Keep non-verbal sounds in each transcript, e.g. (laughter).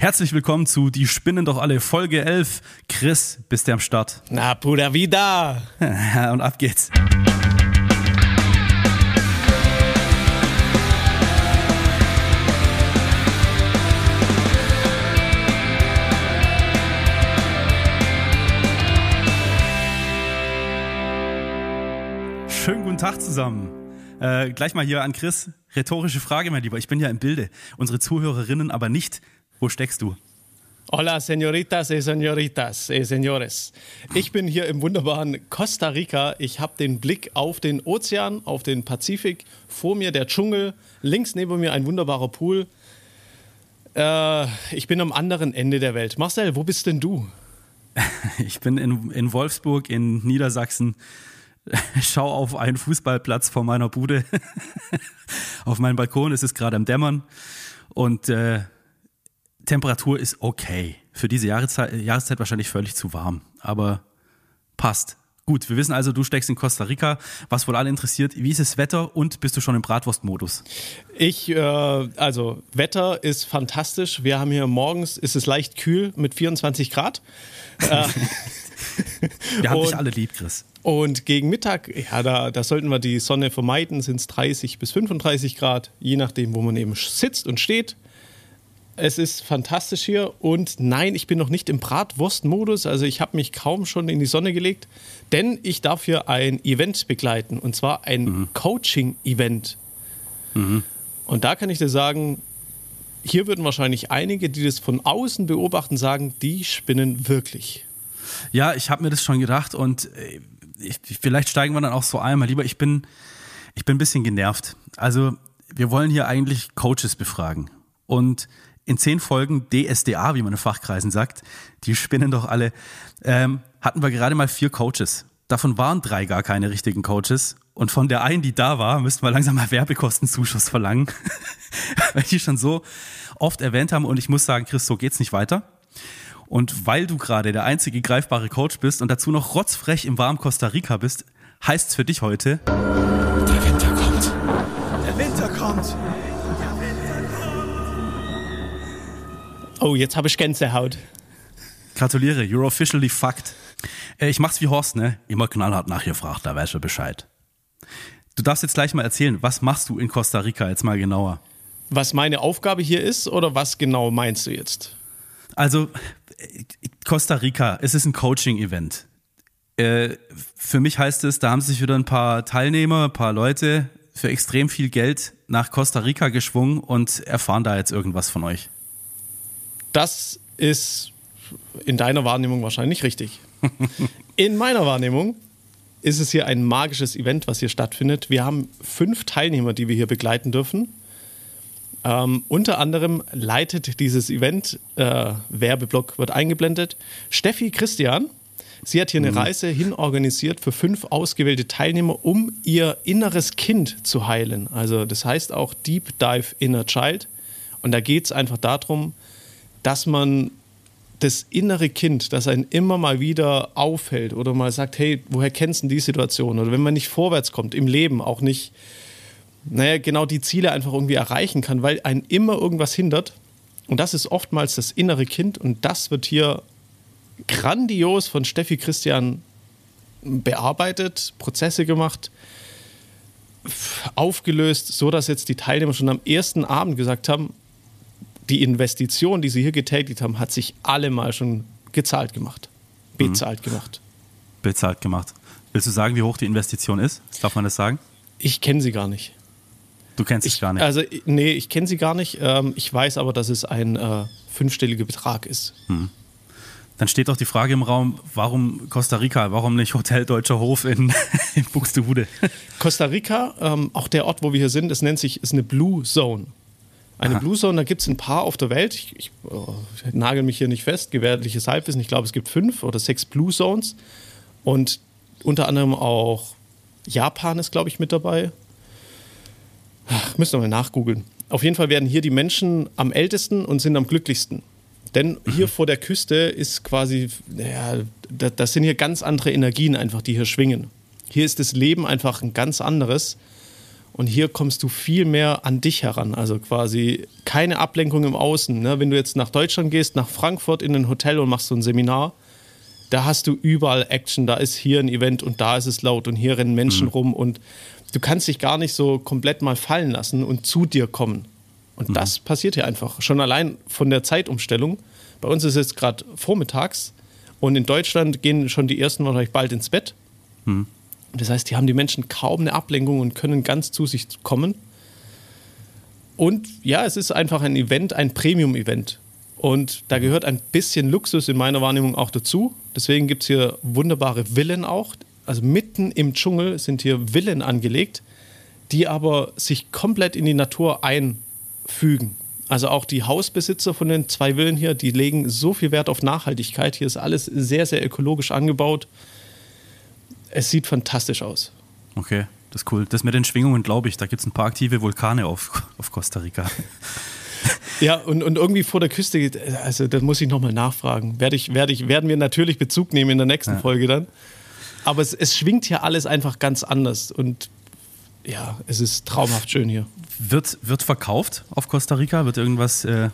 Herzlich willkommen zu Die Spinnen doch alle, Folge 11. Chris, bist du am Start? Na, pura vida. Und ab geht's. Schönen guten Tag zusammen. Äh, gleich mal hier an Chris. Rhetorische Frage, mein Lieber. Ich bin ja im Bilde. Unsere Zuhörerinnen aber nicht. Wo steckst du? Hola, señoritas y señoritas y señores. Ich bin hier im wunderbaren Costa Rica. Ich habe den Blick auf den Ozean, auf den Pazifik. Vor mir der Dschungel, links neben mir ein wunderbarer Pool. Äh, ich bin am anderen Ende der Welt. Marcel, wo bist denn du? (laughs) Ich bin in, in Wolfsburg in Niedersachsen (laughs) schaue auf einen Fußballplatz vor meiner Bude. (laughs) auf meinem Balkon ist es gerade am Dämmern und äh, Temperatur ist okay. Für diese Jahreszeit, Jahreszeit wahrscheinlich völlig zu warm, aber passt. Gut, wir wissen also, du steckst in Costa Rica. Was wohl alle interessiert, wie ist das Wetter und bist du schon im Bratwurstmodus? Ich, äh, also Wetter ist fantastisch. Wir haben hier morgens, ist es leicht kühl mit 24 Grad. Äh, (laughs) wir haben dich alle lieb, Chris. Und gegen Mittag, ja, da, da sollten wir die Sonne vermeiden, sind es 30 bis 35 Grad, je nachdem, wo man eben sitzt und steht. Es ist fantastisch hier und nein, ich bin noch nicht im Bratwurstmodus, also ich habe mich kaum schon in die Sonne gelegt, denn ich darf hier ein Event begleiten und zwar ein mhm. Coaching-Event. Mhm. Und da kann ich dir sagen, hier würden wahrscheinlich einige, die das von außen beobachten, sagen, die spinnen wirklich. Ja, ich habe mir das schon gedacht und äh, ich, vielleicht steigen wir dann auch so einmal lieber. Ich bin, ich bin ein bisschen genervt. Also wir wollen hier eigentlich Coaches befragen und in zehn Folgen DSDA, wie man in Fachkreisen sagt, die spinnen doch alle, ähm, hatten wir gerade mal vier Coaches. Davon waren drei gar keine richtigen Coaches. Und von der einen, die da war, müssten wir langsam mal Werbekostenzuschuss verlangen, (laughs) weil die schon so oft erwähnt haben. Und ich muss sagen, Chris, so geht's nicht weiter. Und weil du gerade der einzige greifbare Coach bist und dazu noch rotzfrech im warmen Costa Rica bist, heißt's für dich heute. Der Winter kommt. Der Winter kommt. Oh, jetzt habe ich Gänsehaut. Gratuliere, you're officially fucked. Äh, ich mach's wie Horst, ne? Immer knallhart nachgefragt, da weißt du Bescheid. Du darfst jetzt gleich mal erzählen, was machst du in Costa Rica jetzt mal genauer? Was meine Aufgabe hier ist oder was genau meinst du jetzt? Also, Costa Rica, es ist ein Coaching-Event. Äh, für mich heißt es, da haben sich wieder ein paar Teilnehmer, ein paar Leute für extrem viel Geld nach Costa Rica geschwungen und erfahren da jetzt irgendwas von euch. Das ist in deiner Wahrnehmung wahrscheinlich richtig. (laughs) in meiner Wahrnehmung ist es hier ein magisches Event, was hier stattfindet. Wir haben fünf Teilnehmer, die wir hier begleiten dürfen. Ähm, unter anderem leitet dieses Event, äh, Werbeblock wird eingeblendet, Steffi Christian. Sie hat hier eine mhm. Reise hin organisiert für fünf ausgewählte Teilnehmer, um ihr inneres Kind zu heilen. Also das heißt auch Deep Dive Inner Child. Und da geht es einfach darum, dass man das innere Kind, das einen immer mal wieder aufhält oder mal sagt, hey, woher kennst du die Situation? Oder wenn man nicht vorwärts kommt im Leben, auch nicht naja, genau die Ziele einfach irgendwie erreichen kann, weil einen immer irgendwas hindert. Und das ist oftmals das innere Kind und das wird hier grandios von Steffi Christian bearbeitet, Prozesse gemacht, aufgelöst, so dass jetzt die Teilnehmer schon am ersten Abend gesagt haben, die Investition, die sie hier getätigt haben, hat sich allemal schon gezahlt gemacht, bezahlt mhm. gemacht. Bezahlt gemacht. Willst du sagen, wie hoch die Investition ist? Darf man das sagen? Ich kenne sie gar nicht. Du kennst ich, gar nicht. Also, nee, ich kenne sie gar nicht. Ähm, ich weiß aber, dass es ein äh, fünfstelliger Betrag ist. Hm. Dann steht doch die Frage im Raum, warum Costa Rica, warum nicht Hotel Deutscher Hof in, (laughs) in Buxtehude? Costa Rica, ähm, auch der Ort, wo wir hier sind, es nennt sich, ist eine Blue Zone. Eine Aha. Blue Zone, da gibt es ein paar auf der Welt. Ich, ich oh, nagel mich hier nicht fest, gewährliches Halbwissen. Ich glaube, es gibt fünf oder sechs Blue Zones. Und unter anderem auch Japan ist, glaube ich, mit dabei. Ach, müssen wir mal nachgoogeln. Auf jeden Fall werden hier die Menschen am ältesten und sind am glücklichsten. Denn hier mhm. vor der Küste ist quasi, ja, das sind hier ganz andere Energien einfach, die hier schwingen. Hier ist das Leben einfach ein ganz anderes. Und hier kommst du viel mehr an dich heran. Also quasi keine Ablenkung im Außen. Ne? Wenn du jetzt nach Deutschland gehst, nach Frankfurt in ein Hotel und machst so ein Seminar, da hast du überall Action. Da ist hier ein Event und da ist es laut und hier rennen Menschen mhm. rum und du kannst dich gar nicht so komplett mal fallen lassen und zu dir kommen. Und mhm. das passiert hier einfach. Schon allein von der Zeitumstellung. Bei uns ist es gerade vormittags und in Deutschland gehen schon die ersten wahrscheinlich bald ins Bett. Mhm. Das heißt, die haben die Menschen kaum eine Ablenkung und können ganz zu sich kommen. Und ja, es ist einfach ein Event, ein Premium-Event. Und da gehört ein bisschen Luxus in meiner Wahrnehmung auch dazu. Deswegen gibt es hier wunderbare Villen auch. Also mitten im Dschungel sind hier Villen angelegt, die aber sich komplett in die Natur einfügen. Also auch die Hausbesitzer von den zwei Villen hier, die legen so viel Wert auf Nachhaltigkeit. Hier ist alles sehr, sehr ökologisch angebaut. Es sieht fantastisch aus. Okay, das ist cool. Das mit den Schwingungen glaube ich. Da gibt es ein paar aktive Vulkane auf, auf Costa Rica. (laughs) Ja, und, und irgendwie vor der Küste, also da muss ich nochmal nachfragen. Werde ich, werde ich, werden wir natürlich Bezug nehmen in der nächsten ja. Folge dann. Aber es, es schwingt hier alles einfach ganz anders. Und ja, es ist traumhaft schön hier. Wird, wird verkauft auf Costa Rica? Wird irgendwas äh,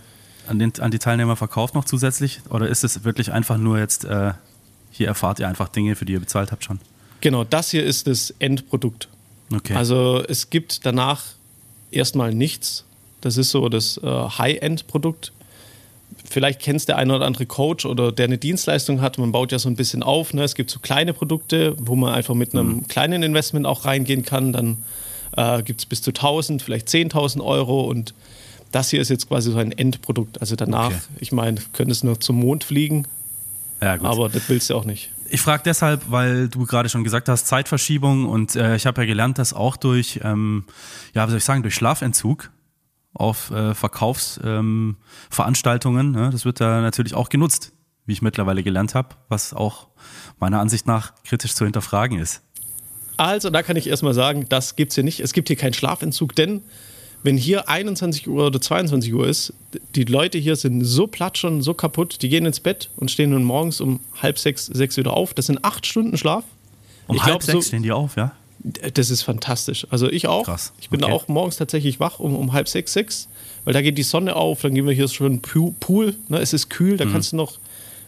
an, den, an die Teilnehmer verkauft noch zusätzlich? Oder ist es wirklich einfach nur jetzt, äh, hier erfahrt ihr einfach Dinge, für die ihr bezahlt habt schon? Genau, das hier ist das Endprodukt. Okay. Also es gibt danach erstmal nichts. Das ist so das äh, High-End-Produkt. Vielleicht kennst der eine oder andere Coach oder der eine Dienstleistung hat. Man baut ja so ein bisschen auf. Ne? Es gibt so kleine Produkte, wo man einfach mit einem mhm. kleinen Investment auch reingehen kann. Dann äh, gibt es bis zu 1000, vielleicht 10.000 Euro. Und das hier ist jetzt quasi so ein Endprodukt. Also danach, okay. ich meine, könntest noch zum Mond fliegen. Ja, aber das willst du auch nicht. Ich frage deshalb, weil du gerade schon gesagt hast, Zeitverschiebung und äh, ich habe ja gelernt, dass auch durch, ähm, ja, wie soll ich sagen, durch Schlafentzug auf äh, Verkaufsveranstaltungen. Ähm, ne? Das wird da natürlich auch genutzt, wie ich mittlerweile gelernt habe, was auch meiner Ansicht nach kritisch zu hinterfragen ist. Also, da kann ich erstmal sagen, das gibt es hier nicht. Es gibt hier keinen Schlafentzug, denn wenn hier 21 Uhr oder 22 Uhr ist, die Leute hier sind so platt schon, so kaputt, die gehen ins Bett und stehen nun morgens um halb sechs, sechs wieder auf. Das sind acht Stunden Schlaf. Um ich halb glaub, sechs so, stehen die auf, ja? Das ist fantastisch. Also ich auch. Krass. Ich bin okay. auch morgens tatsächlich wach um, um halb sechs, sechs, weil da geht die Sonne auf, dann gehen wir hier schon Pool. Ne? Es ist kühl, da mhm. kannst du noch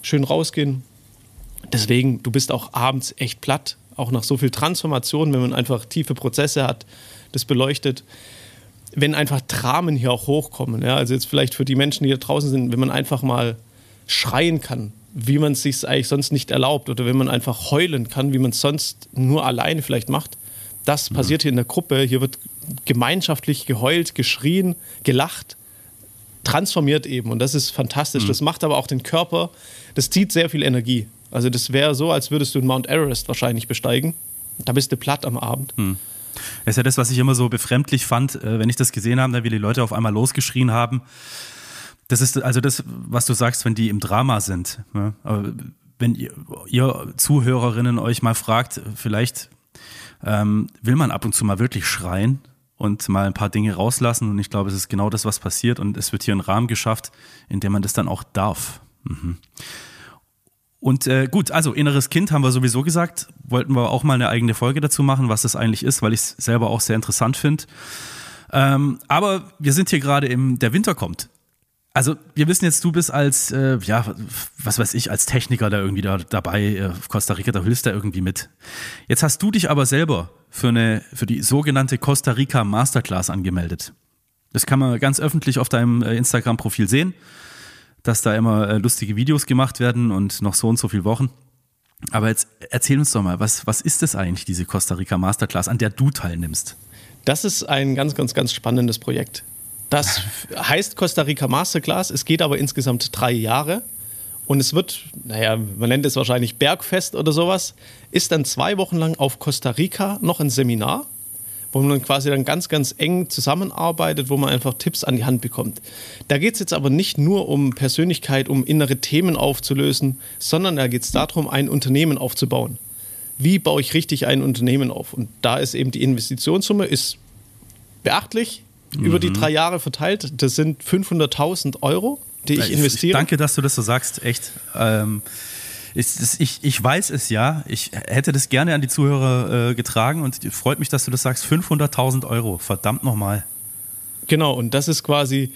schön rausgehen. Deswegen, du bist auch abends echt platt, auch nach so viel Transformation, wenn man einfach tiefe Prozesse hat, das beleuchtet. Wenn einfach Dramen hier auch hochkommen, ja? also jetzt vielleicht für die Menschen, die da draußen sind, wenn man einfach mal schreien kann, wie man es sich eigentlich sonst nicht erlaubt oder wenn man einfach heulen kann, wie man es sonst nur alleine vielleicht macht, das passiert hier in der Gruppe. Hier wird gemeinschaftlich geheult, geschrien, gelacht, transformiert eben. Und das ist fantastisch. Mhm. Das macht aber auch den Körper, das zieht sehr viel Energie. Also das wäre so, als würdest du Mount Everest wahrscheinlich besteigen. Da bist du platt am Abend. Mhm. Das ist ja das, was ich immer so befremdlich fand, äh, wenn ich das gesehen habe, wie die Leute auf einmal losgeschrien haben. Das ist also das, was du sagst, wenn die im Drama sind. Wenn ihr, ihr Zuhörerinnen euch mal fragt, vielleicht ähm, will man ab und zu mal wirklich schreien und mal ein paar Dinge rauslassen. Und ich glaube, es ist genau das, was passiert. Und es wird hier ein Rahmen geschafft, in dem man das dann auch darf. Mhm. Und äh, gut, also inneres Kind haben wir sowieso gesagt. Wollten wir auch mal eine eigene Folge dazu machen, was das eigentlich ist, weil ich es selber auch sehr interessant finde. Ähm, aber wir sind hier gerade im, der Winter kommt. Also wir wissen jetzt, du bist als, äh, ja, was weiß ich, als Techniker da irgendwie da, dabei, äh, Costa Rica, da hilfst du irgendwie mit. Jetzt hast du dich aber selber für, eine, für die sogenannte Costa Rica Masterclass angemeldet. Das kann man ganz öffentlich auf deinem äh, Instagram-Profil sehen, dass da immer äh, lustige Videos gemacht werden und noch so und so viele Wochen. Aber jetzt erzähl uns doch mal, was, was ist das eigentlich, diese Costa Rica Masterclass, an der du teilnimmst? Das ist ein ganz, ganz, ganz spannendes Projekt. Das (laughs) heißt Costa Rica Masterclass. Es geht aber insgesamt drei Jahre. Und es wird, naja, man nennt es wahrscheinlich Bergfest oder sowas, ist dann zwei Wochen lang auf Costa Rica noch ein Seminar, wo man quasi dann ganz, ganz eng zusammenarbeitet, wo man einfach Tipps an die Hand bekommt. Da geht es jetzt aber nicht nur um Persönlichkeit, um innere Themen aufzulösen, sondern da geht es darum, ein Unternehmen aufzubauen. Wie baue ich richtig ein Unternehmen auf? Und da ist eben die Investitionssumme ist beachtlich, über die mhm. drei Jahre verteilt. Das sind 500.000 Euro, die ich investiere. Danke, dass du das so sagst, echt. Ähm, Ich, ich, ich weiß es ja. Ich hätte das gerne an die Zuhörer äh, getragen und freut mich, dass du das sagst. 500.000 Euro, verdammt nochmal. Genau, und das ist quasi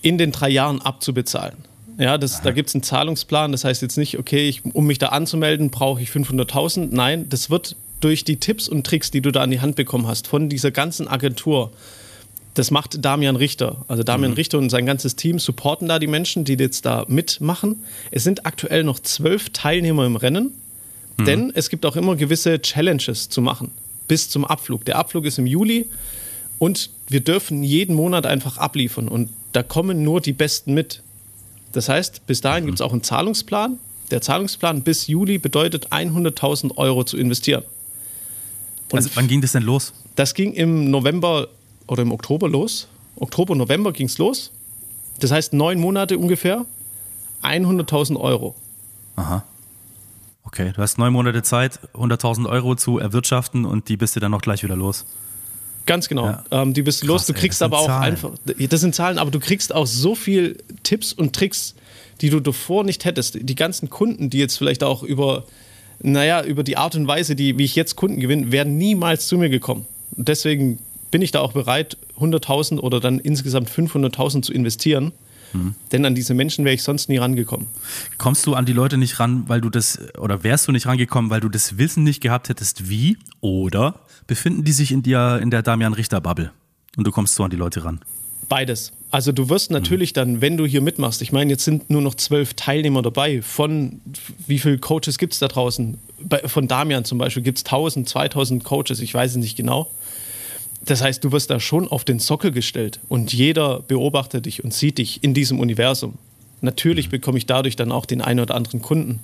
in den drei Jahren abzubezahlen. Ja, das, da gibt es einen Zahlungsplan. Das heißt jetzt nicht, okay, ich, um mich da anzumelden, brauche ich 500.000. Nein, das wird durch die Tipps und Tricks, die du da an die Hand bekommen hast, von dieser ganzen Agentur, das macht Damian Richter. Also Damian mhm. Richter und sein ganzes Team supporten da die Menschen, die jetzt da mitmachen. Es sind aktuell noch zwölf Teilnehmer im Rennen, mhm. denn es gibt auch immer gewisse Challenges zu machen bis zum Abflug. Der Abflug ist im Juli und wir dürfen jeden Monat einfach abliefern und da kommen nur die Besten mit. Das heißt, bis dahin mhm. gibt es auch einen Zahlungsplan. Der Zahlungsplan bis Juli bedeutet 100.000 Euro zu investieren. Und also wann ging das denn los? Das ging im November oder im Oktober los. Oktober, November ging es los. Das heißt neun Monate ungefähr, 100.000 Euro. Aha. Okay, du hast neun Monate Zeit, 100.000 Euro zu erwirtschaften und die bist du dann noch gleich wieder los. Ganz genau. Ja. Ähm, die bist Krass, los. Du kriegst ey, aber auch Zahlen. einfach. Das sind Zahlen, aber du kriegst auch so viel Tipps und Tricks, die du davor nicht hättest. Die ganzen Kunden, die jetzt vielleicht auch über, naja, über die Art und Weise, die, wie ich jetzt Kunden gewinne, wären niemals zu mir gekommen. Und deswegen bin ich da auch bereit, 100.000 oder dann insgesamt 500.000 zu investieren. Mhm. Denn an diese Menschen wäre ich sonst nie rangekommen. Kommst du an die Leute nicht ran, weil du das, oder wärst du nicht rangekommen, weil du das Wissen nicht gehabt hättest, wie? Oder befinden die sich in dir, in der Damian Richter-Bubble und du kommst so an die Leute ran? Beides. Also du wirst natürlich dann, wenn du hier mitmachst, ich meine, jetzt sind nur noch zwölf Teilnehmer dabei. Von wie viele Coaches gibt es da draußen? Bei, von Damian zum Beispiel gibt es 1000, 2000 Coaches, ich weiß es nicht genau. Das heißt, du wirst da schon auf den Sockel gestellt und jeder beobachtet dich und sieht dich in diesem Universum. Natürlich mhm. bekomme ich dadurch dann auch den einen oder anderen Kunden,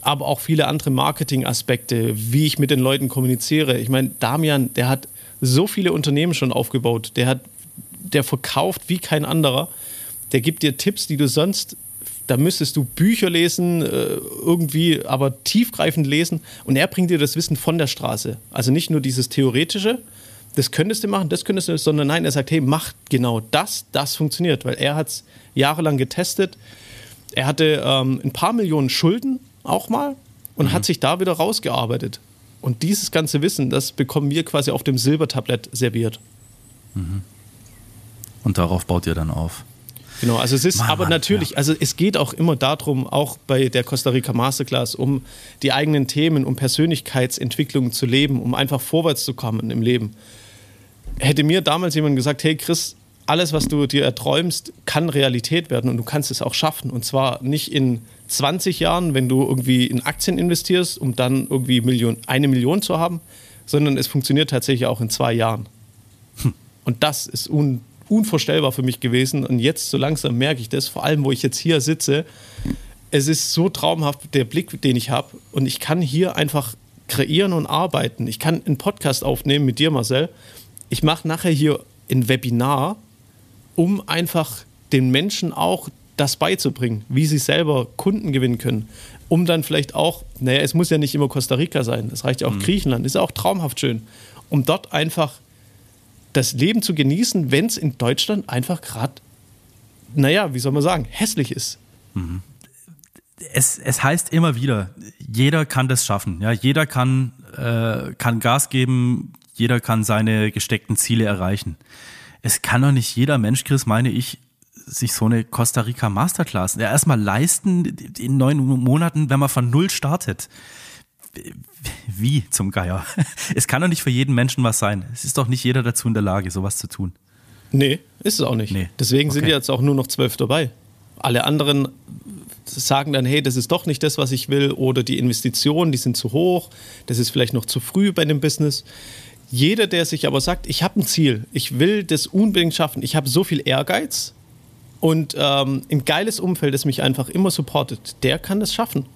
aber auch viele andere Marketingaspekte, wie ich mit den Leuten kommuniziere. Ich meine, Damian, der hat so viele Unternehmen schon aufgebaut, der hat, der verkauft wie kein anderer, der gibt dir Tipps, die du sonst da müsstest du Bücher lesen, äh, irgendwie, aber tiefgreifend lesen. Und er bringt dir das Wissen von der Straße. Also nicht nur dieses Theoretische, das könntest du machen, das könntest du, sondern nein, er sagt, hey, mach genau das, das funktioniert, weil er hat es jahrelang getestet. Er hatte ähm, ein paar Millionen Schulden auch mal und mhm. hat sich da wieder rausgearbeitet. Und dieses ganze Wissen, das bekommen wir quasi auf dem Silbertablett serviert. Mhm. Und darauf baut ihr dann auf. Genau, also es ist Mann, aber natürlich, ja. also es geht auch immer darum, auch bei der Costa Rica Masterclass, um die eigenen Themen, um Persönlichkeitsentwicklung zu leben, um einfach vorwärts zu kommen im Leben. Hätte mir damals jemand gesagt, hey Chris, alles, was du dir erträumst, kann Realität werden und du kannst es auch schaffen. Und zwar nicht in 20 Jahren, wenn du irgendwie in Aktien investierst, um dann irgendwie Million, eine Million zu haben, sondern es funktioniert tatsächlich auch in zwei Jahren. Hm. Und das ist un unvorstellbar für mich gewesen. Und jetzt so langsam merke ich das, vor allem wo ich jetzt hier sitze. Es ist so traumhaft, der Blick, den ich habe. Und ich kann hier einfach kreieren und arbeiten. Ich kann einen Podcast aufnehmen mit dir, Marcel. Ich mache nachher hier ein Webinar, um einfach den Menschen auch das beizubringen, wie sie selber Kunden gewinnen können. Um dann vielleicht auch, naja, es muss ja nicht immer Costa Rica sein, es reicht ja auch mhm. Griechenland, ist auch traumhaft schön, um dort einfach das Leben zu genießen, wenn es in Deutschland einfach gerade, naja, wie soll man sagen, hässlich ist. Mhm. Es, es heißt immer wieder, jeder kann das schaffen. Ja, jeder kann, äh, kann Gas geben, jeder kann seine gesteckten Ziele erreichen. Es kann doch nicht jeder Mensch, Chris, meine ich, sich so eine Costa Rica Masterclass ja, erstmal leisten in neun Monaten, wenn man von null startet wie zum Geier? Es kann doch nicht für jeden Menschen was sein. Es ist doch nicht jeder dazu in der Lage, sowas zu tun. Nee, ist es auch nicht. Nee. Deswegen okay. sind jetzt auch nur noch zwölf dabei. Alle anderen sagen dann, hey, das ist doch nicht das, was ich will, oder die Investitionen, die sind zu hoch, das ist vielleicht noch zu früh bei dem Business. Jeder, der sich aber sagt, ich habe ein Ziel, ich will das unbedingt schaffen, ich habe so viel Ehrgeiz und ähm, ein geiles Umfeld, das mich einfach immer supportet, der kann das schaffen.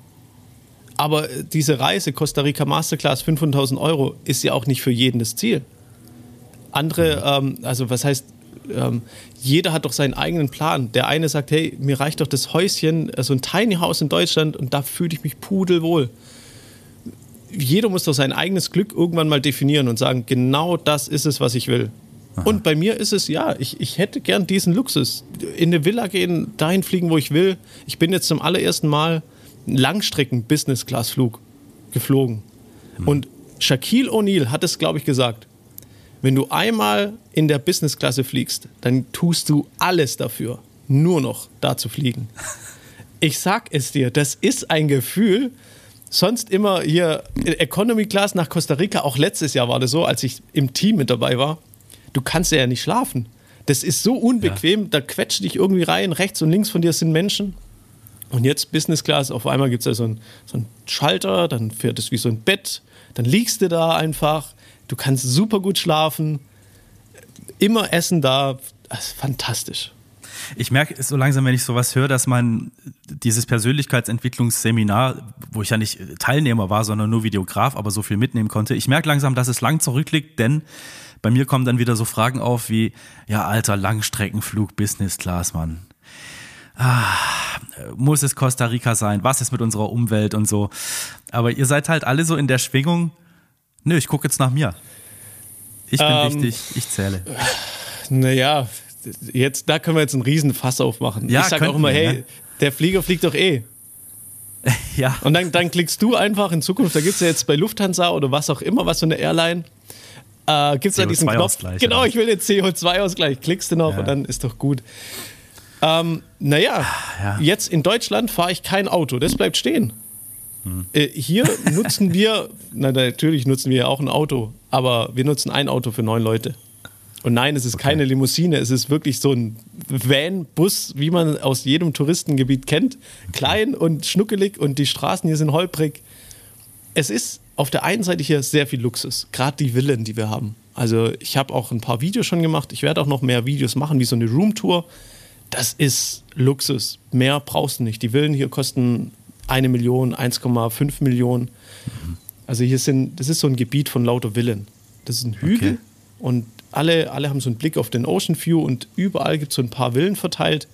Aber diese Reise, Costa Rica Masterclass, 500.000 Euro, ist ja auch nicht für jeden das Ziel. Andere, ähm, also was heißt, ähm, jeder hat doch seinen eigenen Plan. Der eine sagt, hey, mir reicht doch das Häuschen, so also ein Tiny House in Deutschland und da fühle ich mich pudelwohl. Jeder muss doch sein eigenes Glück irgendwann mal definieren und sagen, genau das ist es, was ich will. Aha. Und bei mir ist es, ja, ich, ich hätte gern diesen Luxus. In eine Villa gehen, dahin fliegen, wo ich will. Ich bin jetzt zum allerersten Mal Langstrecken-Business-Class-Flug geflogen. Hm. Und Shaquille O'Neal hat es, glaube ich, gesagt. Wenn du einmal in der Business-Klasse fliegst, dann tust du alles dafür, nur noch da zu fliegen. (laughs) Ich sag es dir, das ist ein Gefühl. Sonst immer hier Economy Class nach Costa Rica, auch letztes Jahr war das so, als ich im Team mit dabei war. Du kannst ja nicht schlafen. Das ist so unbequem, ja. da quetscht dich irgendwie rein, rechts und links von dir sind Menschen. Und jetzt Business Class, auf einmal gibt es da so einen, so einen Schalter, dann fährt es wie so ein Bett, dann liegst du da einfach, du kannst super gut schlafen, immer Essen da, das ist fantastisch. Ich merke so langsam, wenn ich sowas höre, dass man dieses Persönlichkeitsentwicklungsseminar, wo ich ja nicht Teilnehmer war, sondern nur Videograf, aber so viel mitnehmen konnte, ich merke langsam, dass es lang zurückliegt, denn bei mir kommen dann wieder so Fragen auf wie, ja, alter Langstreckenflug, Business Class, Mann. Ah, muss es Costa Rica sein? Was ist mit unserer Umwelt und so? Aber ihr seid halt alle so in der Schwingung, nö, ich gucke jetzt nach mir. Ich bin ähm, wichtig, ich zähle. Naja, jetzt, da können wir jetzt einen riesen Fass aufmachen. Ja, ich sage auch immer, wir, hey, ne? der Flieger fliegt doch eh. (laughs) ja. Und dann, dann klickst du einfach in Zukunft, da gibt es ja jetzt bei Lufthansa oder was auch immer, was für eine Airline, äh, gibt es da diesen Knopf. Genau, ich will den CO2-Ausgleich. Klickst du noch ja. und dann ist doch gut. Ähm, naja, ja. jetzt in Deutschland fahre ich kein Auto. Das bleibt stehen. Hm. Äh, hier nutzen wir, (laughs) na, natürlich nutzen wir ja auch ein Auto, aber wir nutzen ein Auto für neun Leute. Und nein, es ist okay. keine Limousine, es ist wirklich so ein Van-Bus, wie man aus jedem Touristengebiet kennt. Klein und schnuckelig und die Straßen hier sind holprig. Es ist auf der einen Seite hier sehr viel Luxus, gerade die Villen, die wir haben. Also ich habe auch ein paar Videos schon gemacht. Ich werde auch noch mehr Videos machen, wie so eine Roomtour. Das ist Luxus. Mehr brauchst du nicht. Die Villen hier kosten eine Million, 1,5 Millionen. Mhm. Also hier sind, das ist so ein Gebiet von lauter Villen. Das ist ein Hügel okay. und alle, alle haben so einen Blick auf den Ocean View und überall gibt es so ein paar Villen verteilt.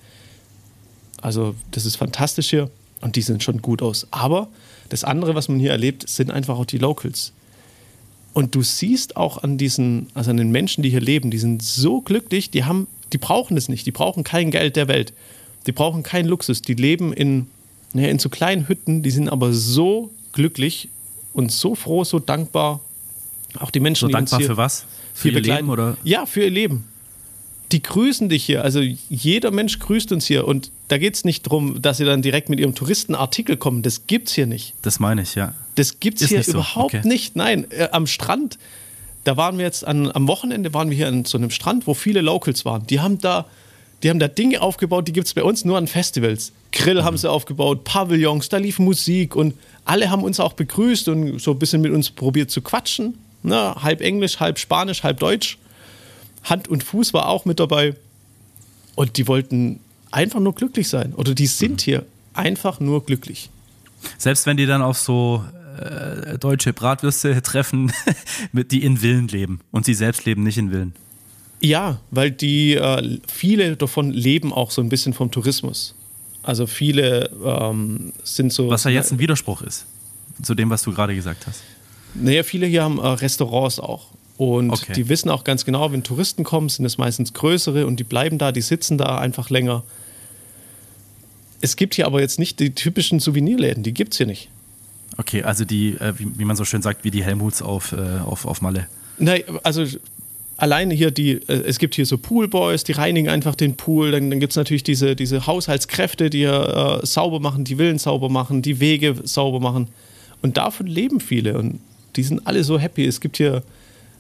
Also das ist fantastisch hier und die sehen schon gut aus. Aber das andere, was man hier erlebt, sind einfach auch die Locals. Und du siehst auch an diesen, also an den Menschen, die hier leben, die sind so glücklich, die haben, die brauchen es nicht, die brauchen kein Geld der Welt, die brauchen keinen Luxus, die leben in, naja, in so kleinen Hütten, die sind aber so glücklich und so froh, so dankbar. Auch die Menschen, so dankbar für was? Für ihr Leben oder? Ja, für ihr Leben die grüßen dich hier. Also jeder Mensch grüßt uns hier. Und da geht es nicht darum, dass sie dann direkt mit ihrem Touristenartikel kommen. Das gibt's hier nicht. Das meine ich, ja. Das gibt's Ist hier überhaupt so. okay. nicht. Nein, äh, am Strand, da waren wir jetzt an, am Wochenende waren wir hier an so einem Strand, wo viele Locals waren. Die haben da, die haben da Dinge aufgebaut, die gibt es bei uns nur an Festivals. Grill mhm. haben sie aufgebaut, Pavillons, da lief Musik und alle haben uns auch begrüßt und so ein bisschen mit uns probiert zu quatschen. Ne? Halb Englisch, halb Spanisch, halb Deutsch. Hand und Fuß war auch mit dabei. Und die wollten einfach nur glücklich sein. Oder die sind mhm. hier einfach nur glücklich. Selbst wenn die dann auf so äh, deutsche Bratwürste (laughs) treffen, (laughs) die in Villen leben und sie selbst leben nicht in Villen. Ja, weil die äh, viele davon leben auch so ein bisschen vom Tourismus. Also viele ähm, sind so. Was ja jetzt ein Widerspruch ist zu dem, was du gerade gesagt hast. Naja, viele hier haben äh, Restaurants auch. Und okay. die wissen auch ganz genau, wenn Touristen kommen, sind es meistens größere und die bleiben da, die sitzen da einfach länger. Es gibt hier aber jetzt nicht die typischen Souvenirläden, die gibt es hier nicht. Okay, also die, äh, wie, wie, man so schön sagt, wie die Helmuts auf, äh, auf, auf Malle. Nein, also alleine hier die, äh, es gibt hier so Poolboys, die reinigen einfach den Pool. Dann, dann gibt es natürlich diese, diese Haushaltskräfte, die äh, sauber machen, die Villen sauber machen, die Wege sauber machen. Und davon leben viele und die sind alle so happy. Es gibt hier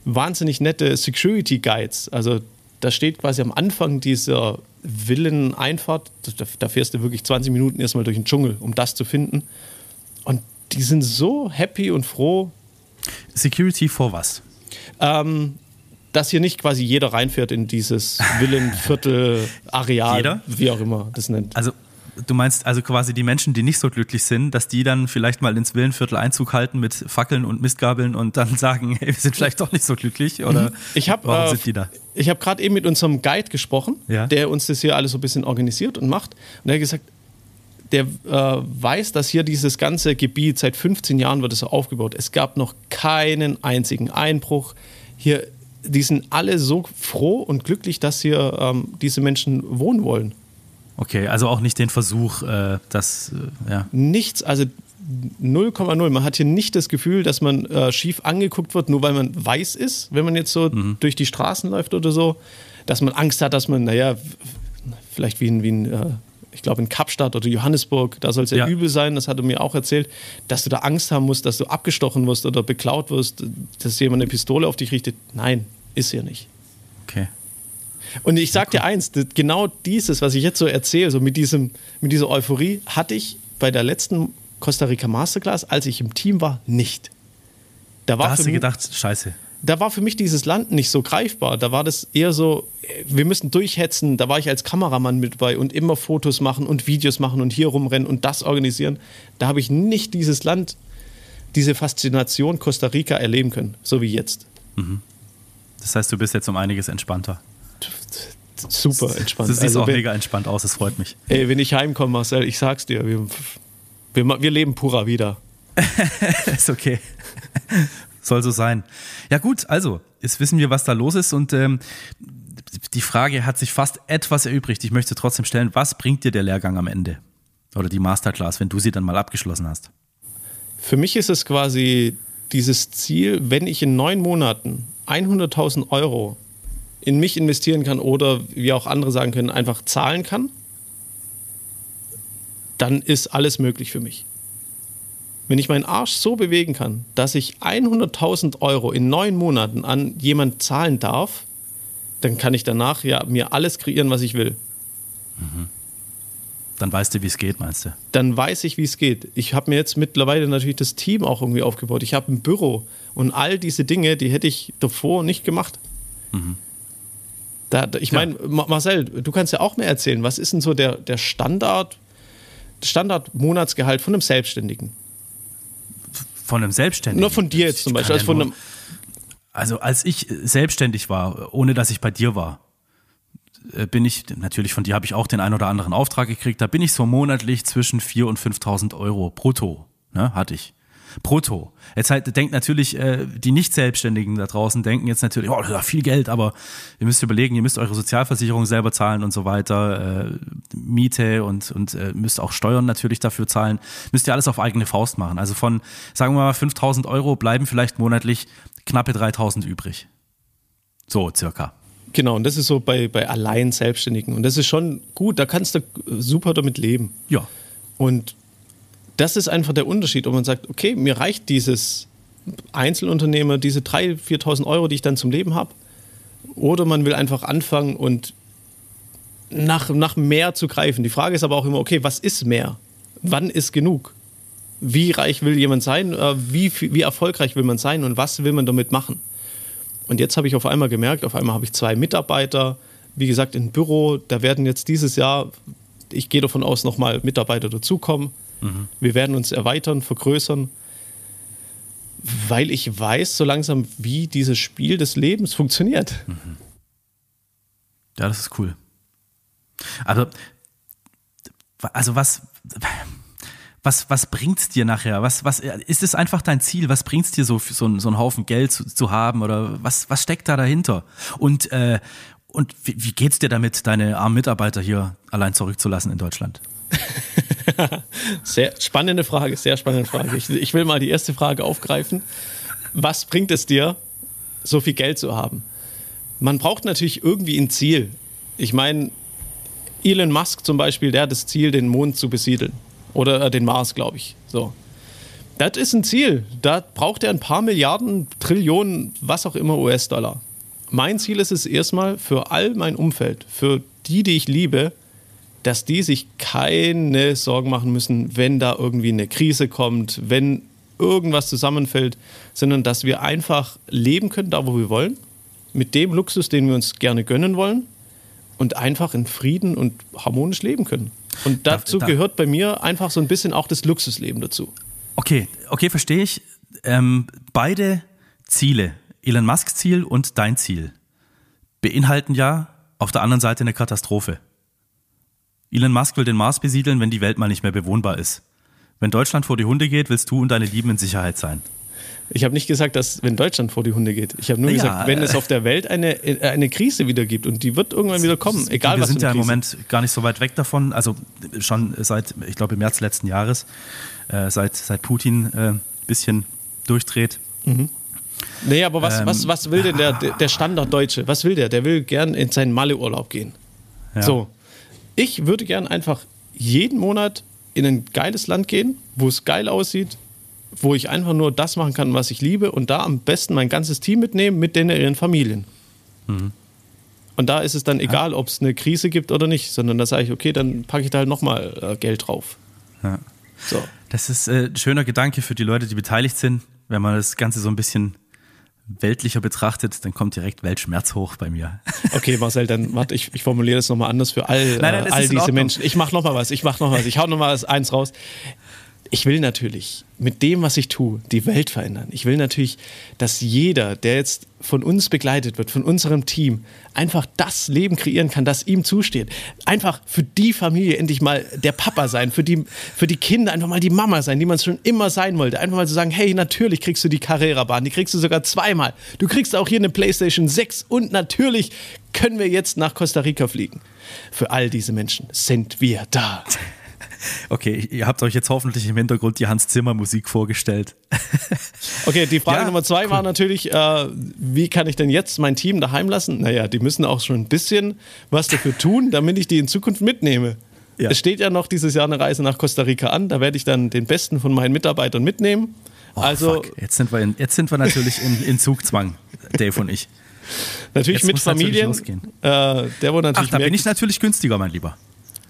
wahnsinnig nette Security Guides. Also da steht quasi am Anfang dieser Villeneinfahrt, da, da fährst du wirklich 20 Minuten erstmal durch den Dschungel, um das zu finden. Und die sind so happy und froh. Security vor was? Ähm, dass hier nicht quasi jeder reinfährt in dieses (laughs) Villenviertel-Areal, wie auch immer das nennt. Also Du meinst also quasi die Menschen, die nicht so glücklich sind, dass die dann vielleicht mal ins Villenviertel Einzug halten mit Fackeln und Mistgabeln und dann (laughs) sagen, hey, wir sind vielleicht doch nicht so glücklich? Oder ich hab, warum äh, sind die da? Ich habe gerade eben mit unserem Guide gesprochen, ja? der uns das hier alles so ein bisschen organisiert und macht. Und er hat gesagt, der äh, weiß, dass hier dieses ganze Gebiet seit 15 Jahren wird es so aufgebaut. Es gab noch keinen einzigen Einbruch. Hier, die sind alle so froh und glücklich, dass hier ähm, diese Menschen wohnen wollen. Okay, also auch nicht den Versuch, äh, dass, äh, ja. Nichts, also 0,0. Man hat hier nicht das Gefühl, dass man äh, schief angeguckt wird, nur weil man weiß ist, wenn man jetzt so mhm. durch die Straßen läuft oder so, dass man Angst hat, dass man, naja, vielleicht wie in, wie in äh, ich glaube in Kapstadt oder Johannesburg, da soll es ja, ja, übel sein, das hat er mir auch erzählt, dass du da Angst haben musst, dass du abgestochen wirst oder beklaut wirst, dass jemand eine Pistole auf dich richtet. Nein, ist ja nicht. Okay. Und ich sag dir eins, genau dieses, was ich jetzt so erzähle, so mit, diesem, mit dieser Euphorie, hatte ich bei der letzten Costa Rica Masterclass, als ich im Team war, nicht. Da, war da hast du gedacht, scheiße da war für mich dieses Land nicht so greifbar. Da war das eher so, wir müssen durchhetzen. Da war ich als Kameramann mit bei und immer Fotos machen und Videos machen und hier rumrennen und das organisieren. Da habe ich nicht dieses Land, diese Faszination Costa Rica erleben können, so wie jetzt. Mhm. Das heißt, du bist jetzt um einiges entspannter. Super entspannt. Du siehst also, auch wenn, mega entspannt aus, es freut mich. Ey, wenn ich heimkomme, Marcel, ich sag's dir, wir, wir, wir leben purer wieder. (laughs) ist okay. Soll so sein. Ja gut, also, jetzt wissen wir, was da los ist und ähm, die Frage hat sich fast etwas erübrigt. Ich möchte trotzdem stellen, was bringt dir der Lehrgang am Ende? Oder die Masterclass, wenn du sie dann mal abgeschlossen hast? Für mich ist es quasi dieses Ziel, wenn ich in neun Monaten 100.000 Euro in mich investieren kann oder wie auch andere sagen können, einfach zahlen kann, dann ist alles möglich für mich. Wenn ich meinen Arsch so bewegen kann, dass ich 100.000 Euro in neun Monaten an jemand zahlen darf, dann kann ich danach ja mir alles kreieren, was ich will. Mhm. Dann weißt du, wie es geht, meinst du? Dann weiß ich, wie es geht. Ich habe mir jetzt mittlerweile natürlich das Team auch irgendwie aufgebaut. Ich habe ein Büro und all diese Dinge, die hätte ich davor nicht gemacht. Mhm. Da, ich meine, ja. Marcel, du kannst ja auch mehr erzählen. Was ist denn so der, der Standard, Standard-Monatsgehalt von einem Selbstständigen? Von einem Selbstständigen? Nur von dir jetzt zum Beispiel. Also, von einem also als ich selbstständig war, ohne dass ich bei dir war, äh, bin ich, natürlich von dir habe ich auch den einen oder anderen Auftrag gekriegt, da bin ich so monatlich zwischen 4.000 und 5.000 Euro brutto, ne, hatte ich brutto. Jetzt halt denkt natürlich, äh, die Nicht-Selbstständigen da draußen denken jetzt natürlich, oh, das ist viel Geld, aber ihr müsst überlegen, ihr müsst eure Sozialversicherung selber zahlen und so weiter, äh, Miete und, und äh, müsst auch Steuern natürlich dafür zahlen, müsst ihr alles auf eigene Faust machen. Also von, sagen wir mal, 5000 Euro bleiben vielleicht monatlich knappe 3000 übrig. So, circa. Genau, und das ist so bei, bei allein Selbstständigen. Und das ist schon gut, da kannst du super damit leben. Ja. Und das ist einfach der Unterschied, ob man sagt, okay, mir reicht dieses Einzelunternehmer, diese 3.000, 4.000 Euro, die ich dann zum Leben habe. Oder man will einfach anfangen und nach, nach mehr zu greifen. Die Frage ist aber auch immer, okay, was ist mehr? Wann ist genug? Wie reich will jemand sein? Äh, wie, wie erfolgreich will man sein? Und was will man damit machen? Und jetzt habe ich auf einmal gemerkt, auf einmal habe ich zwei Mitarbeiter, wie gesagt, im Büro. Da werden jetzt dieses Jahr, ich gehe davon aus, nochmal Mitarbeiter dazukommen. Mhm. Wir werden uns erweitern, vergrößern, weil ich weiß so langsam, wie dieses Spiel des Lebens funktioniert. Mhm. Ja, das ist cool. Also, also was, was, was bringt es dir nachher? Was, was, ist es einfach dein Ziel? Was bringt es dir so, so, so einen Haufen Geld zu, zu, haben? Oder was, was steckt da dahinter? Und, äh, und wie, wie es dir damit, deine armen Mitarbeiter hier allein zurückzulassen in Deutschland? (laughs) sehr spannende Frage, sehr spannende Frage. Ich, ich will mal die erste Frage aufgreifen. Was bringt es dir, so viel Geld zu haben? Man braucht natürlich irgendwie ein Ziel. Ich meine, Elon Musk zum Beispiel, der hat das Ziel, den Mond zu besiedeln. Oder äh, den Mars, glaube ich. So. Das ist ein Ziel. Da braucht er ein paar Milliarden, Trillionen, was auch immer US-Dollar. Mein Ziel ist es erstmal für all mein Umfeld, für die, die ich liebe, dass die sich keine Sorgen machen müssen, wenn da irgendwie eine Krise kommt, wenn irgendwas zusammenfällt, sondern dass wir einfach leben können, da wo wir wollen, mit dem Luxus, den wir uns gerne gönnen wollen und einfach in Frieden und harmonisch leben können. Und dazu da, da, gehört bei mir einfach so ein bisschen auch das Luxusleben dazu. Okay, okay, verstehe ich. Ähm, beide Ziele, Elon Musk Ziel und dein Ziel, beinhalten ja auf der anderen Seite eine Katastrophe. Elon Musk will den Mars besiedeln, wenn die Welt mal nicht mehr bewohnbar ist. Wenn Deutschland vor die Hunde geht, willst du und deine Lieben in Sicherheit sein. Ich habe nicht gesagt, dass wenn Deutschland vor die Hunde geht. Ich habe nur Ja, gesagt, wenn äh, es auf der Welt eine, äh, eine Krise wieder gibt und die wird irgendwann wieder kommen, egal wir was sind für ja im. Moment gar nicht so weit weg davon. Also schon seit, ich glaube, im März letzten Jahres, äh, seit, seit Putin ein äh, bisschen durchdreht. Nee, aber was, Ähm, was, was will denn der, (laughs) der der Standarddeutsche? Was will der? Der will gern in seinen Malle-Urlaub gehen. Ja. So. Ich würde gern einfach jeden Monat in ein geiles Land gehen, wo es geil aussieht, wo ich einfach nur das machen kann, was ich liebe und da am besten mein ganzes Team mitnehmen mit denen ihren Familien. Mhm. Und da ist es dann egal, ob es eine Krise gibt oder nicht, sondern da sage ich, okay, dann packe ich da halt nochmal äh, Geld drauf. Ja. So. Das ist äh, ein schöner Gedanke für die Leute, die beteiligt sind. Wenn man das Ganze so ein bisschen weltlicher betrachtet, dann kommt direkt Weltschmerz hoch bei mir. Okay, Marcel, dann warte, ich, ich formuliere das nochmal anders für all, Nein, nein, äh, all diese. Menschen. Ich mache nochmal was, ich mache nochmal was, ich hau nochmal eins raus. Ich will natürlich mit dem, was ich tue, die Welt verändern. Ich will natürlich, dass jeder, der jetzt von uns begleitet wird, von unserem Team, einfach das Leben kreieren kann, das ihm zusteht. Einfach für die Familie endlich mal der Papa sein, für die, für die Kinder einfach mal die Mama sein, die man schon immer sein wollte. Einfach mal zu sagen, hey, natürlich kriegst du die Carrera-Bahn, die kriegst du sogar zweimal. Du kriegst auch hier eine Playstation 6 und natürlich können wir jetzt nach Costa Rica fliegen. Für all diese Menschen sind wir da. (laughs) Okay, ihr habt euch jetzt hoffentlich im Hintergrund die Hans Zimmer Musik vorgestellt. (laughs) Okay, die Frage Ja, Nummer zwei war natürlich, äh, wie kann ich denn jetzt mein Team daheim lassen? Naja, die müssen auch schon ein bisschen was dafür tun, damit ich die in Zukunft mitnehme. Ja. Es steht ja noch dieses Jahr eine Reise nach Costa Rica an, da werde ich dann den besten von meinen Mitarbeitern mitnehmen. Oh, also fuck. Jetzt, sind wir in, jetzt sind wir natürlich in, in Zugzwang, Dave und ich. natürlich Jetzt mit natürlich Familien. Äh, der Ach, da bin ich natürlich günstiger, mein Lieber.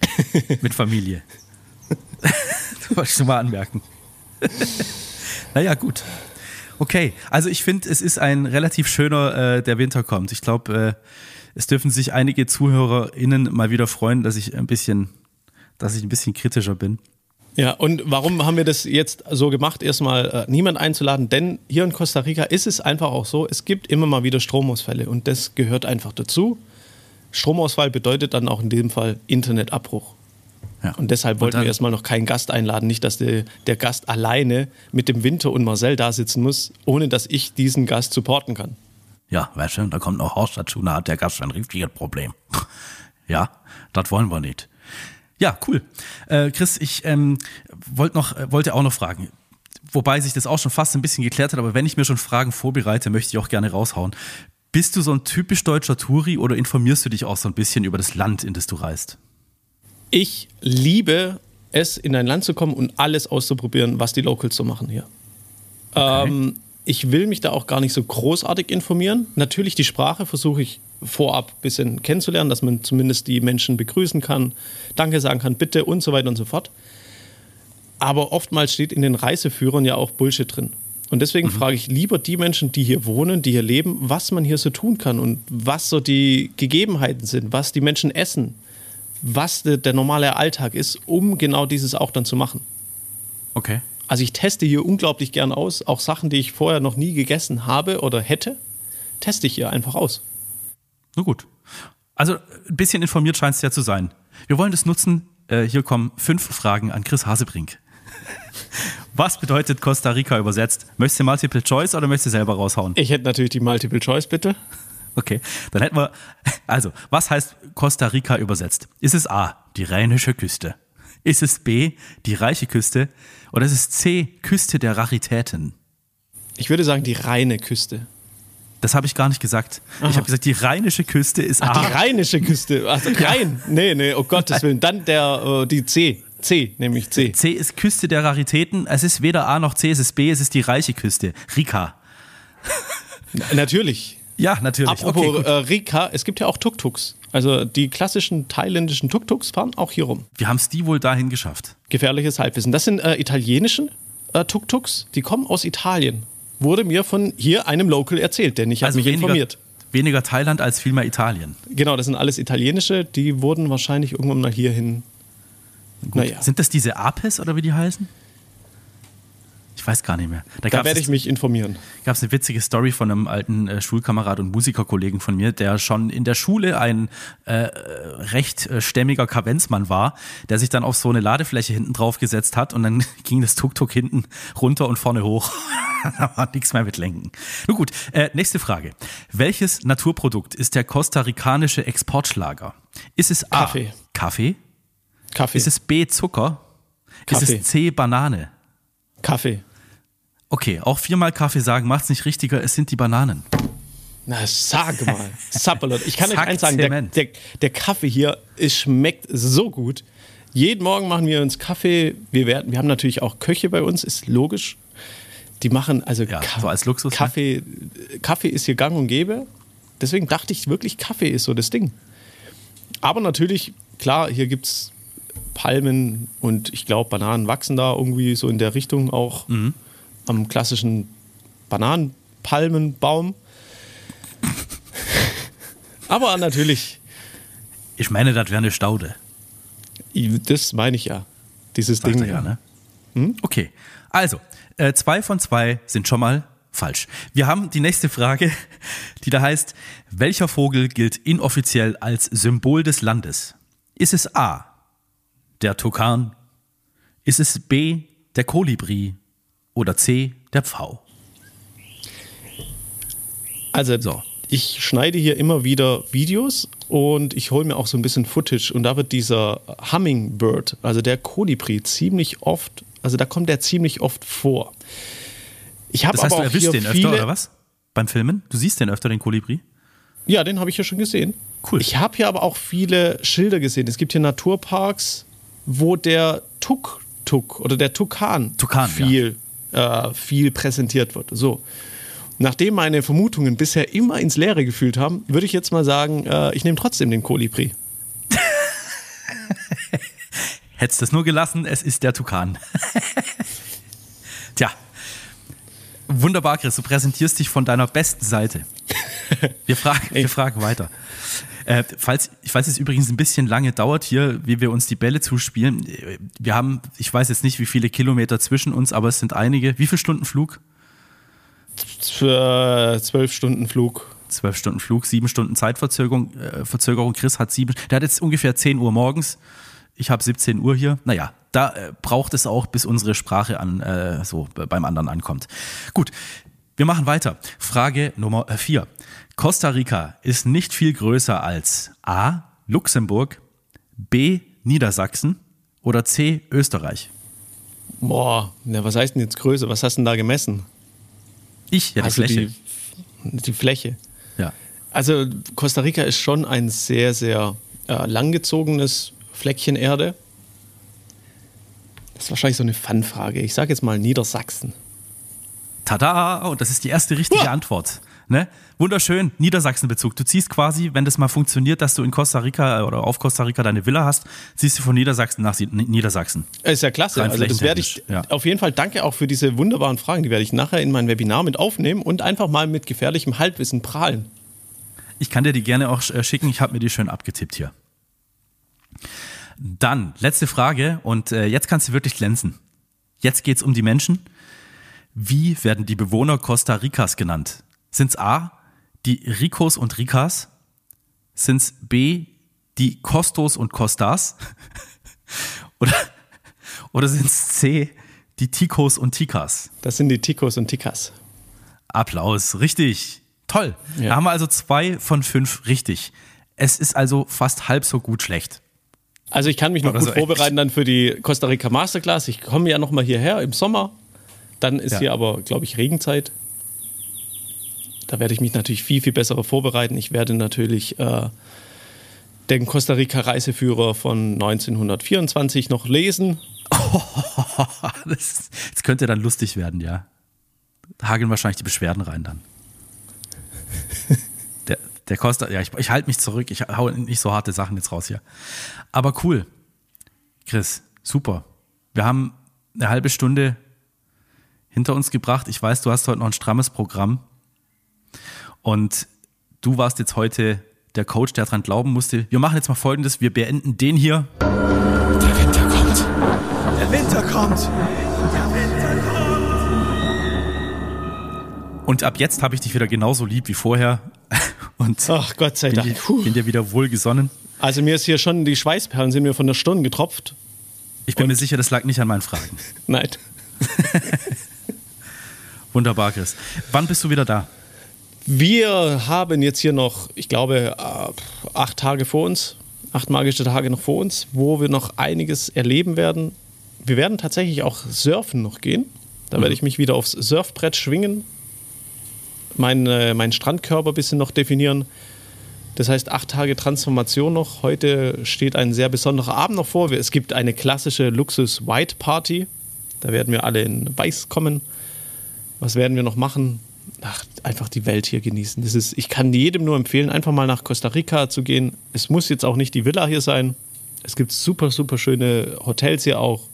(laughs) Mit Familie. (laughs) das wollte ich schon mal anmerken. naja, gut. Okay, also ich finde, es ist ein relativ schöner, äh, der Winter kommt. Ich glaube, äh, es dürfen sich einige ZuhörerInnen mal wieder freuen, dass ich ein bisschen, dass ich ein bisschen kritischer bin. Ja, und warum haben wir das jetzt so gemacht, erstmal äh, niemand einzuladen? Denn hier in Costa Rica ist es einfach auch so, es gibt immer mal wieder Stromausfälle und das gehört einfach dazu. Stromausfall bedeutet dann auch in dem Fall Internetabbruch. Ja. Und deshalb wollten dann- wir erstmal noch keinen Gast einladen, nicht, dass der, der Gast alleine mit dem Winter und Marcel da sitzen muss, ohne dass ich diesen Gast supporten kann. Ja, weißt du, da kommt noch Horst dazu, da hat der Gast ein richtiges Problem. (laughs) Ja, das wollen wir nicht. Ja, cool. Äh, Chris, ich ähm, wollt noch, äh, wollte auch noch fragen, wobei sich das auch schon fast ein bisschen geklärt hat, aber wenn ich mir schon Fragen vorbereite, möchte ich auch gerne raushauen. Bist du so ein typisch deutscher Touri oder informierst du dich auch so ein bisschen über das Land, in das du reist? Ich liebe es, in ein Land zu kommen und alles auszuprobieren, was die Locals so machen hier. Ähm, ich will mich da auch gar nicht so großartig informieren. Natürlich die Sprache versuche ich vorab ein bisschen kennenzulernen, dass man zumindest die Menschen begrüßen kann, Danke sagen kann, bitte und so weiter und so fort. Aber oftmals steht in den Reiseführern ja auch Bullshit drin. Und deswegen frage ich lieber die Menschen, die hier wohnen, die hier leben, was man hier so tun kann und was so die Gegebenheiten sind, was die Menschen essen, was de, der normale Alltag ist, um genau dieses auch dann zu machen. Okay. Also ich teste hier unglaublich gern aus, auch Sachen, die ich vorher noch nie gegessen habe oder hätte, teste ich hier einfach aus. Na gut. Also ein bisschen informiert scheint es ja zu sein. Wir wollen das nutzen. Äh, hier kommen fünf Fragen an Chris Hasebrink. (laughs) Was bedeutet Costa Rica übersetzt? Möchtest du Multiple Choice oder möchtest du selber raushauen? Ich hätte natürlich die Multiple Choice, bitte. Okay, dann hätten wir. Also, was heißt Costa Rica übersetzt? Ist es A, die rheinische Küste? Ist es B, die reiche Küste? Oder ist es C, Küste der Raritäten? Ich würde sagen, die reine Küste. Das habe ich gar nicht gesagt. Ich habe gesagt, die rheinische Küste ist Ach, A. die rheinische Küste. Also rein. Nee, nee, oh Gottes Willen. Dann der, äh, die C. C, nämlich C. C ist Küste der Raritäten. Es ist weder A noch C, es ist B, es ist die reiche Küste. Rika. Natürlich. Ja, natürlich. Apropos Okay, äh, Rika, es gibt ja auch Tuk-Tuks. Also die klassischen thailändischen Tuk-Tuks fahren auch hier rum. Wie haben es die wohl dahin geschafft? Gefährliches Halbwissen. Das sind äh, italienischen äh, Tuk-Tuks, die kommen aus Italien. Wurde mir von hier einem Local erzählt, denn ich habe mich weniger, informiert. weniger Thailand als vielmehr Italien. Genau, das sind alles italienische, die wurden wahrscheinlich irgendwann mal hierhin. Gut. Naja. Sind das diese Apes oder wie die heißen? Ich weiß gar nicht mehr. Da, da werde ich mich informieren. Gab es eine witzige Story von einem alten äh, Schulkamerad und Musikerkollegen von mir, der schon in der Schule ein äh, recht äh, stämmiger Kavenzmann war, der sich dann auf so eine Ladefläche hinten drauf gesetzt hat und dann (laughs) ging das Tuk-Tuk hinten runter und vorne hoch. (laughs) da war nichts mehr mit Lenken. Nun gut, äh, nächste Frage. Welches Naturprodukt ist der kostarikanische Exportschlager? Ist es A. Kaffee. Kaffee? Kaffee. Ist es B. Zucker? Kaffee. Ist es C. Banane? Kaffee. Okay, auch viermal Kaffee sagen macht's nicht richtiger, es sind die Bananen. Na, sag mal. Sappelot. Ich kann euch eins sagen, der, der, der Kaffee hier, es schmeckt so gut. Jeden Morgen machen wir uns Kaffee. Wir, werden, wir haben natürlich auch Köche bei uns, ist logisch. Die machen, also Ja, Ka- so als Luxus, ne? Kaffee, Kaffee ist hier gang und gäbe. Deswegen dachte ich wirklich, Kaffee ist so das Ding. Aber natürlich, klar, hier gibt es Palmen und ich glaube, Bananen wachsen da irgendwie so in der Richtung auch Mhm. Am klassischen Bananenpalmenbaum. Aber natürlich, Ich meine, das wäre eine Staude. das meine ich ja. Dieses Sagt Ding. ja, ne? Okay, also, äh, zwei von zwei sind schon mal falsch. Wir haben die nächste Frage, die da heißt, welcher Vogel gilt inoffiziell als Symbol des Landes? Ist es A, der Tukan? Ist es B, der Kolibri? Oder C, der Pfau? Also, So. ich schneide hier immer wieder Videos und ich hole mir auch so ein bisschen Footage und da wird dieser Hummingbird, also der Kolibri, ziemlich oft, also da kommt der ziemlich oft vor. Ich habe Das heißt, aber du auch erwischst den öfter, oder was? Beim Filmen? Du siehst den öfter, den Kolibri? Ja, den habe ich ja schon gesehen. Cool. Ich habe hier aber auch viele Schilder gesehen. Es gibt hier Naturparks, wo der Tuk-Tuk oder der Tukan, Tukan, viel, äh, viel präsentiert wird. So. Nachdem meine Vermutungen bisher immer ins Leere gefühlt haben, würde ich jetzt mal sagen, äh, ich nehme trotzdem den Kolibri. (laughs) Hättest es nur gelassen, es ist der Tukan. (laughs) Tja. Wunderbar, Chris, du präsentierst dich von deiner besten Seite. (laughs) Wir fragen, wir fragen weiter. Äh, falls, falls es übrigens ein bisschen lange dauert hier, wie wir uns die Bälle zuspielen, äh, wir haben, ich weiß jetzt nicht, wie viele Kilometer zwischen uns, aber es sind einige. Wie viele Stunden Flug? Für zwölf Stunden Flug. Zwölf Stunden Flug, sieben Stunden Zeitverzögerung. Äh, Verzögerung. Chris hat sieben. Der hat jetzt ungefähr 10 Uhr morgens. Ich habe 17 Uhr hier. Naja, da äh, braucht es auch, bis unsere Sprache an äh, so beim anderen ankommt. Gut, wir machen weiter. Frage Nummer 4. Costa Rica ist nicht viel größer als A. Luxemburg, B. Niedersachsen oder C. Österreich. Boah, na, was heißt denn jetzt Größe? Was hast du denn da gemessen? Ich, ja, die Also Fläche. Die, die Fläche. ja. Also Costa Rica ist schon ein sehr, sehr äh, langgezogenes Fleckchen Erde. Das ist wahrscheinlich so eine Fun-Frage. Ich sage jetzt mal Niedersachsen. Tada! Und das ist die erste richtige Ja. Antwort. Ne? Wunderschön, Niedersachsen-Bezug. Du ziehst quasi, wenn das mal funktioniert, dass du in Costa Rica äh, oder auf Costa Rica deine Villa hast, ziehst du von Niedersachsen nach Niedersachsen. Ist ja klasse. Rein Also das werde ich ja. auf jeden Fall danke auch für diese wunderbaren Fragen. Die werde ich nachher in mein Webinar mit aufnehmen und einfach mal mit gefährlichem Halbwissen prahlen. Ich kann dir die gerne auch äh, schicken. Ich habe mir die schön abgetippt hier. Dann, letzte Frage. Und äh, jetzt kannst du wirklich glänzen. Jetzt geht's um die Menschen. Wie werden die Bewohner Costa Ricas genannt? Sind's A, die Ricos und Ricas? Sind's B, die Costos und Costas? (laughs) oder, oder sind's C, die Ticos und Ticas? Das sind die Ticos und Tikas. Applaus, richtig. Toll. Ja. Da haben wir also zwei von fünf richtig. Es ist also fast halb so gut schlecht. Also ich kann mich noch Oder gut so vorbereiten dann für die Costa Rica Masterclass. Ich komme ja noch mal hierher im Sommer. Dann ist Ja. hier aber, glaube ich, Regenzeit. Da werde ich mich natürlich viel, viel besser vorbereiten. Ich werde natürlich äh, den Costa Rica Reiseführer von 1924 noch lesen. (laughs) Das, das könnte dann lustig werden, ja. Da hageln wahrscheinlich die Beschwerden rein dann. (laughs) Der, der Costa, ja, ich, ich halte mich zurück. Ich hau nicht so harte Sachen jetzt raus hier. Aber cool. Chris, super. Wir haben eine halbe Stunde hinter uns gebracht. Ich weiß, du hast heute noch ein strammes Programm. Und du warst jetzt heute der Coach, der dran glauben musste. Wir machen jetzt mal folgendes. Wir beenden den hier. Der Winter kommt. Der Winter kommt. Der Winter kommt. Und ab jetzt habe ich dich wieder genauso lieb wie vorher. (laughs) Und Ach, Gott sei bin, Dank. dir- Puh. bin dir wieder wohlgesonnen. Also mir ist hier schon die Schweißperlen sind mir von der Stirn getropft. Ich bin mir sicher, das lag nicht an meinen Fragen. (laughs) Nein. (laughs) Wunderbar, Chris. Wann bist du wieder da? Wir haben jetzt hier noch, ich glaube, äh, acht Tage vor uns, acht magische Tage noch vor uns, wo wir noch einiges erleben werden. Wir werden tatsächlich auch surfen noch gehen. Da werde ich mich wieder aufs Surfbrett schwingen, meinen äh, meinen Strandkörper ein bisschen noch definieren. Das heißt, acht Tage Transformation noch. Heute steht ein sehr besonderer Abend noch vor. Es gibt eine klassische Luxus-White-Party. Da werden wir alle in Weiß kommen. Was werden wir noch machen? Ach, einfach die Welt hier genießen. Das ist, ich kann jedem nur empfehlen, einfach mal nach Costa Rica zu gehen. Es muss jetzt auch nicht die Villa hier sein. Es gibt super, super schöne Hotels hier auch.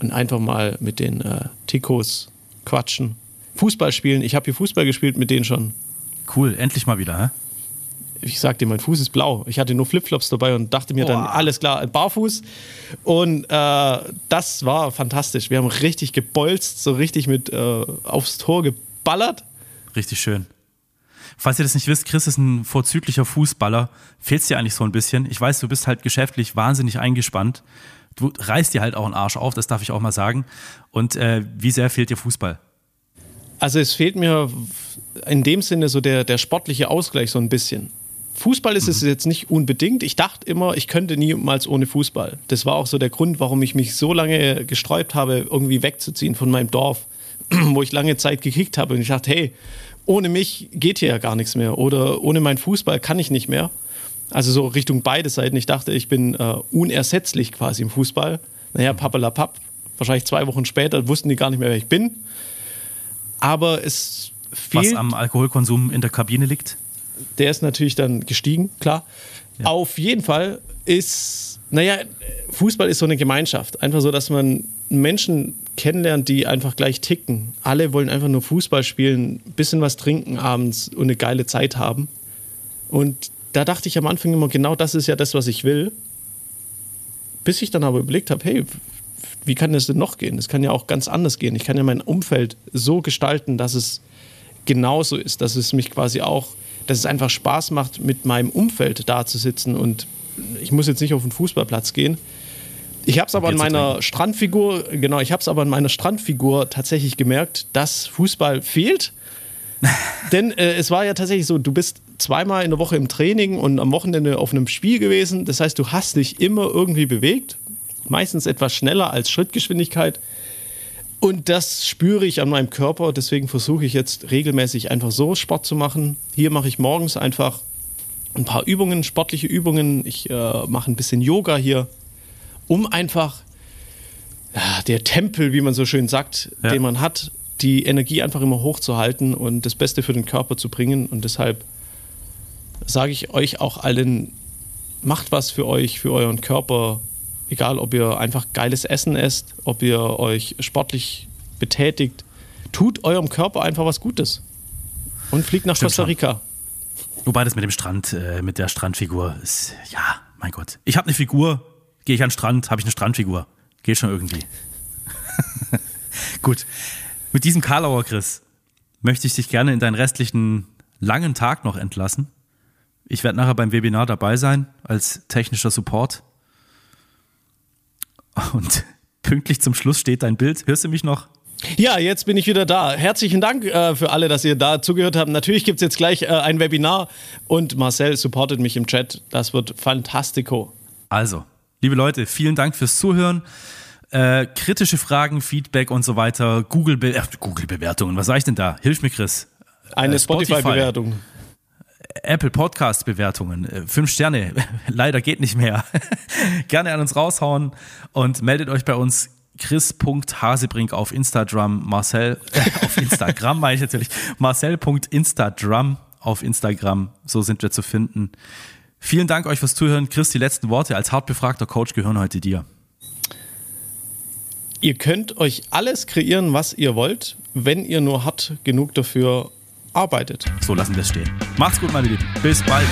Und einfach mal mit den äh, Ticos quatschen. Fußball spielen. Ich habe hier Fußball gespielt mit denen schon. Cool, endlich mal wieder, hä? Ich sagte, mein Fuß ist blau. Ich hatte nur Flipflops dabei und dachte mir dann, Boah. alles klar, barfuß. Und äh, das war fantastisch. Wir haben richtig gebolzt, so richtig mit äh, aufs Tor geballert. Richtig schön. Falls ihr das nicht wisst, Chris ist ein vorzüglicher Fußballer. Fehlt's dir eigentlich so ein bisschen? Ich weiß, du bist halt geschäftlich wahnsinnig eingespannt. Du reißt dir halt auch einen Arsch auf, das darf ich auch mal sagen. Und äh, wie sehr fehlt dir Fußball? Also es fehlt mir in dem Sinne so der, der sportliche Ausgleich so ein bisschen. Fußball ist es jetzt nicht unbedingt. Ich dachte immer, ich könnte niemals ohne Fußball. Das war auch so der Grund, warum ich mich so lange gesträubt habe, irgendwie wegzuziehen von meinem Dorf, (clears throat) wo ich lange Zeit gekickt habe. Und ich dachte, hey, ohne mich geht hier ja gar nichts mehr. Oder ohne meinen Fußball kann ich nicht mehr. Also so Richtung beide Seiten. Ich dachte, ich bin äh, unersetzlich quasi im Fußball. Naja, pappelapapp. Wahrscheinlich zwei Wochen später wussten die gar nicht mehr, wer ich bin. Aber es Was fehlt am Alkoholkonsum in der Kabine liegt? der ist natürlich dann gestiegen, klar. Auf jeden Fall ist, naja, Fußball ist so eine Gemeinschaft. Einfach so, dass man Menschen kennenlernt, die einfach gleich ticken. Alle wollen einfach nur Fußball spielen, ein bisschen was trinken abends und eine geile Zeit haben. Und da dachte ich am Anfang immer, genau das ist ja das, was ich will. Bis ich dann aber überlegt habe, hey, wie kann das denn noch gehen? Das kann ja auch ganz anders gehen. Ich kann ja mein Umfeld so gestalten, dass es genauso ist, dass es mich quasi auch, dass es einfach Spaß macht, mit meinem Umfeld da zu sitzen und ich muss jetzt nicht auf den Fußballplatz gehen. Ich habe es aber an meiner Strandfigur, genau, ich habe es aber an meiner Strandfigur tatsächlich gemerkt, dass Fußball fehlt. (laughs) Denn äh, es war ja tatsächlich so, du bist zweimal in der Woche im Training und am Wochenende auf einem Spiel gewesen. Das heißt, du hast dich immer irgendwie bewegt. Meistens etwas schneller als Schrittgeschwindigkeit. Und das spüre ich an meinem Körper. Deswegen versuche ich jetzt regelmäßig einfach so Sport zu machen. Hier mache ich morgens einfach ein paar Übungen, sportliche Übungen. Ich äh, mache ein bisschen Yoga hier, um einfach ja, der Tempel, wie man so schön sagt, Ja. den man hat, die Energie einfach immer hochzuhalten und das Beste für den Körper zu bringen. Und deshalb sage ich euch auch allen, macht was für euch, für euren Körper. Egal, ob ihr einfach geiles Essen esst, ob ihr euch sportlich betätigt. Tut eurem Körper einfach was Gutes. Und fliegt nach Stimmt Costa schon. Rica. Wobei das mit dem Strand, äh, mit der Strandfigur ist, ja, mein Gott. Ich habe eine Figur, gehe ich an den Strand, habe ich eine Strandfigur. Geht schon irgendwie. Gut. Mit diesem Karlauer Chris möchte ich dich gerne in deinen restlichen langen Tag noch entlassen. Ich werde nachher beim Webinar dabei sein als technischer Support. Und pünktlich zum Schluss steht dein Bild. Hörst du mich noch? Ja, jetzt bin ich wieder da. Herzlichen Dank äh, für alle, dass ihr da zugehört habt. Natürlich gibt es jetzt gleich äh, ein Webinar und Marcel supportet mich im Chat. Das wird fantastico. Also, liebe Leute, vielen Dank fürs Zuhören. Äh, kritische Fragen, Feedback und so weiter, Google, Be äh, Google Bewertungen. Was sag ich denn da? Hilf mir, Chris. Eine Äh, Spotify. Spotify-Bewertung. Apple Podcast Bewertungen, äh, fünf Sterne. (laughs) Leider geht nicht mehr. (laughs) Gerne an uns raushauen und meldet euch bei uns chris.hasebrink auf Instagram, Marcel, äh, (laughs) auf Instagram meine ich natürlich, marcel.instagram auf Instagram, so sind wir zu finden. Vielen Dank euch fürs Zuhören. Chris, die letzten Worte als hart befragter Coach gehören heute dir. Ihr könnt euch alles kreieren, was ihr wollt, wenn ihr nur hart genug dafür arbeitet. So lassen wir es stehen. Macht's gut, meine Lieben. Bis bald.